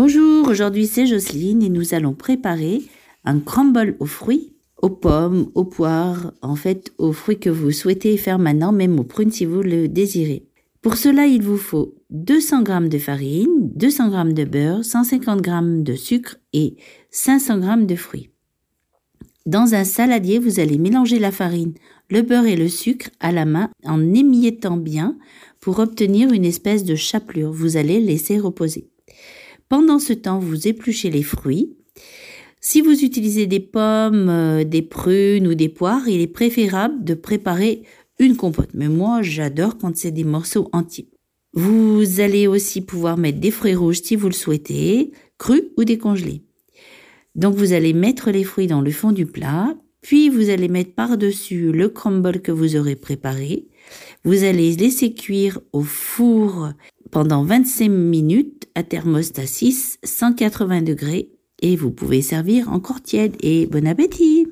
Bonjour, aujourd'hui c'est Jocelyne et nous allons préparer un crumble aux fruits, aux pommes, aux poires, en fait aux fruits que vous souhaitez faire maintenant, même aux prunes si vous le désirez. Pour cela, il vous faut 200 g de farine, 200 g de beurre, 150 g de sucre et 500 g de fruits. Dans un saladier, vous allez mélanger la farine, le beurre et le sucre à la main en émiettant bien pour obtenir une espèce de chapelure. Vous allez laisser reposer. Pendant ce temps, vous épluchez les fruits. Si vous utilisez des pommes, euh, des prunes ou des poires, il est préférable de préparer une compote. Mais moi, j'adore quand c'est des morceaux entiers. Vous allez aussi pouvoir mettre des fruits rouges si vous le souhaitez, crus ou décongelés. Donc vous allez mettre les fruits dans le fond du plat, puis vous allez mettre par-dessus le crumble que vous aurez préparé. Vous allez laisser cuire au four pendant 25 minutes à thermostat 6, 180 degrés et vous pouvez servir encore tiède et bon appétit